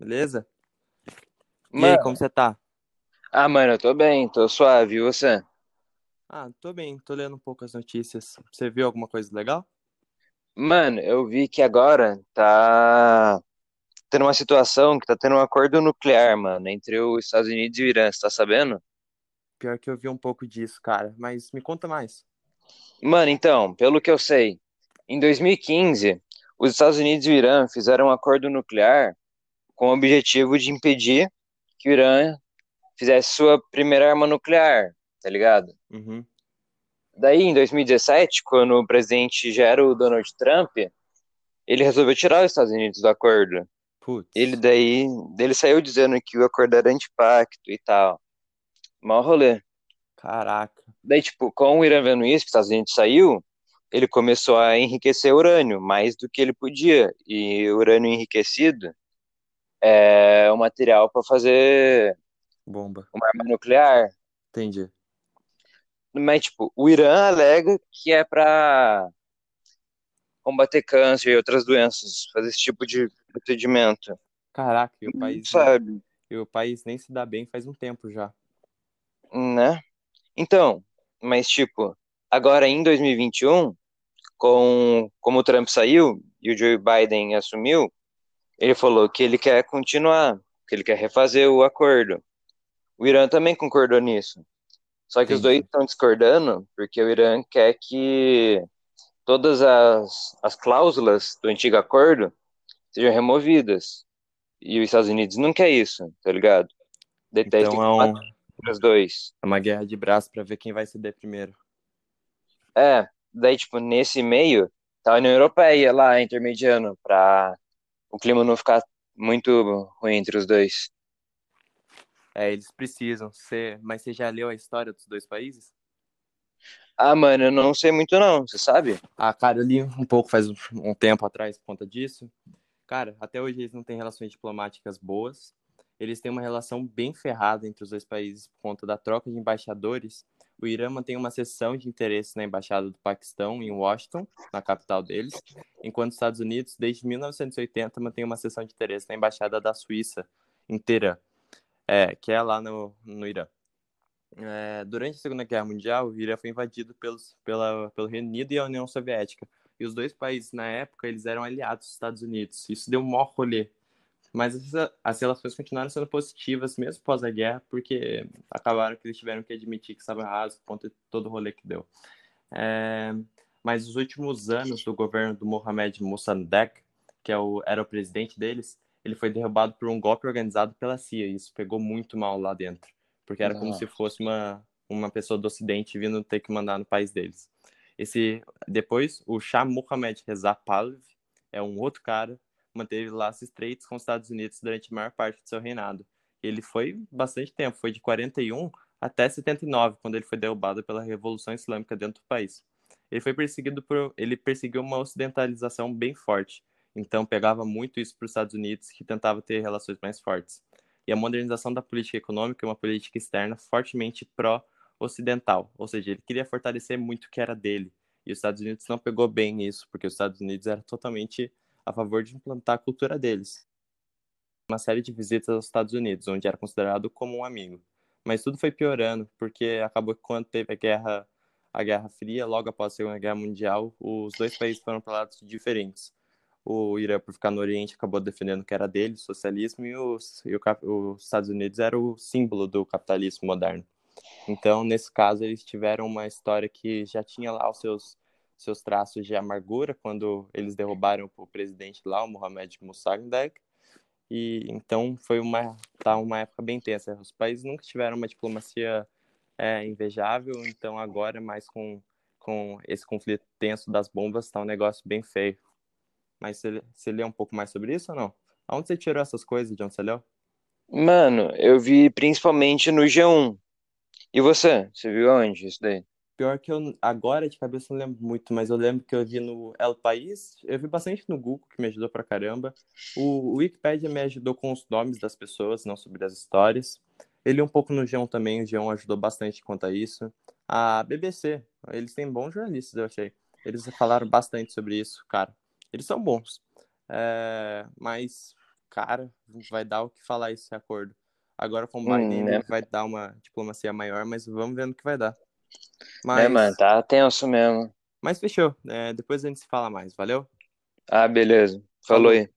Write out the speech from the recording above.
beleza? E aí, Mano, como você tá? ah, mano, eu tô bem, tô suave, e você? Ah, tô bem, tô lendo um pouco as notícias. Você viu alguma coisa legal? Mano, eu vi que agora tá tendo uma situação que tá tendo um acordo nuclear, mano, entre os Estados Unidos e o Irã, você tá sabendo? Pior que eu vi um pouco disso, cara, mas me conta mais. Mano, então, pelo que eu sei, em 2015, os Estados Unidos e o Irã fizeram um acordo nuclear com o objetivo de impedir que o Irã fizesse sua primeira arma nuclear, tá ligado? Uhum. Daí, em 2017, quando o presidente já era o Donald Trump, ele resolveu tirar os Estados Unidos do acordo. Ele Putz, daí, ele saiu dizendo que o acordo era antipacto e tal. Mal rolê. caraca. Daí, tipo, com o Irã vendo isso, que os Estados Unidos saiu, ele começou a enriquecer urânio, mais do que ele podia. E urânio enriquecido é o material para fazer Bomba. uma arma nuclear. Entendi. Mas, tipo, o Irã alega que é para combater câncer e outras doenças, fazer esse tipo de procedimento. Caraca, e o país, Sabe, e o país nem se dá bem faz um tempo já. né? Então, mas tipo, agora em 2021, com como o Trump saiu e o Joe Biden assumiu, ele falou que ele quer continuar, que ele quer refazer o acordo. O Irã também concordou nisso. Só que os dois estão discordando porque o Irã quer que todas as, as cláusulas do antigo acordo sejam removidas. E os Estados Unidos não quer isso, tá ligado? Detesta Então é, um, os dois. é uma guerra de braço pra ver quem vai ceder primeiro. É, daí, tipo, nesse meio, tá a União Europeia lá intermediando pra o clima não ficar muito ruim entre os dois. É, eles precisam. Você... Mas você já leu a história dos dois países? Ah, mano, eu não sei muito não, você sabe? Ah, cara, eu li um pouco faz um tempo atrás por conta disso. Cara, até hoje eles não têm relações diplomáticas boas. Eles têm uma relação bem ferrada entre os dois países por conta da troca de embaixadores. O Irã mantém uma seção de interesse na embaixada do Paquistão em Washington, na capital deles, enquanto os Estados Unidos, desde 1980, mantém uma seção de interesse na embaixada da Suíça, em Teherã, é, que é lá no, no Irã. É, durante a Segunda Guerra Mundial, o Irã foi invadido pelos, pela, pelo Reino Unido e a União Soviética. E os dois países, na época, eles eram aliados dos Estados Unidos. Isso deu um maior rolê. Mas as, relações continuaram sendo positivas, mesmo após a guerra, porque acabaram que eles tiveram que admitir que estava errado conta de todo o rolê que deu. É, mas os últimos anos do governo do Mohamed Mossadegh, que é o, era o presidente deles, ele foi derrubado por um golpe organizado pela CIA. E isso pegou muito mal lá dentro, porque era como se fosse uma, uma pessoa do Ocidente vindo ter que mandar no país deles. Esse depois o Shah Mohammad Reza Pahlavi é um outro cara manteve laços estreitos com os Estados Unidos durante a maior parte do seu reinado. Ele foi bastante tempo, foi de 41 até 79, quando ele foi derrubado pela Revolução Islâmica dentro do país. Ele foi perseguido por, ele perseguiu uma ocidentalização bem forte. Então pegava muito isso para os Estados Unidos, que tentava ter relações mais fortes. E a modernização da política econômica é uma política externa fortemente pró-ocidental, ou seja, ele queria fortalecer muito o que era dele. E os Estados Unidos não pegou bem isso, porque os Estados Unidos era totalmente a favor de implantar a cultura deles. Uma série de visitas aos Estados Unidos, onde era considerado como um amigo. Mas tudo foi piorando, porque acabou que quando teve a guerra, a Guerra Fria, logo após a Segunda Guerra Mundial, os dois países foram para lados diferentes. O Irã, por ficar no Oriente, acabou defendendo que era dele, socialismo, e os, e o, os Estados Unidos era o símbolo do capitalismo moderno. Então, nesse caso, eles tiveram uma história que já tinha lá os seus seus traços de amargura quando eles derrubaram o presidente lá, o Mohamed Mossadegh. E então foi uma tá uma época bem tensa. Os países nunca tiveram uma diplomacia é, invejável, então agora mais com com esse conflito tenso das bombas está um negócio bem feio. Mas você, você lê um pouco mais sobre isso ou não? Aonde você tirou essas coisas, de onde você leu? Mano, eu vi principalmente no G1. E você? Você viu onde isso daí? Pior que eu agora de cabeça não lembro muito, mas eu lembro que eu vi no El País, eu vi bastante no Google, que me ajudou pra caramba. O, o Wikipedia me ajudou com os nomes das pessoas, não sobre as histórias. Ele um pouco no G1 também, o G1 ajudou bastante quanto a isso. A BBC, eles têm bons jornalistas, eu achei. Eles falaram bastante sobre isso, cara. Eles são bons. É, mas cara, vai dar o que falar esse acordo. Agora com o Biden Hum, né? vai dar uma diplomacia maior, mas vamos ver no que vai dar. É, Mas, mano, tá tenso mesmo. mas fechou. É, depois a gente se fala mais, valeu? Ah, beleza. Falou Falou. aí.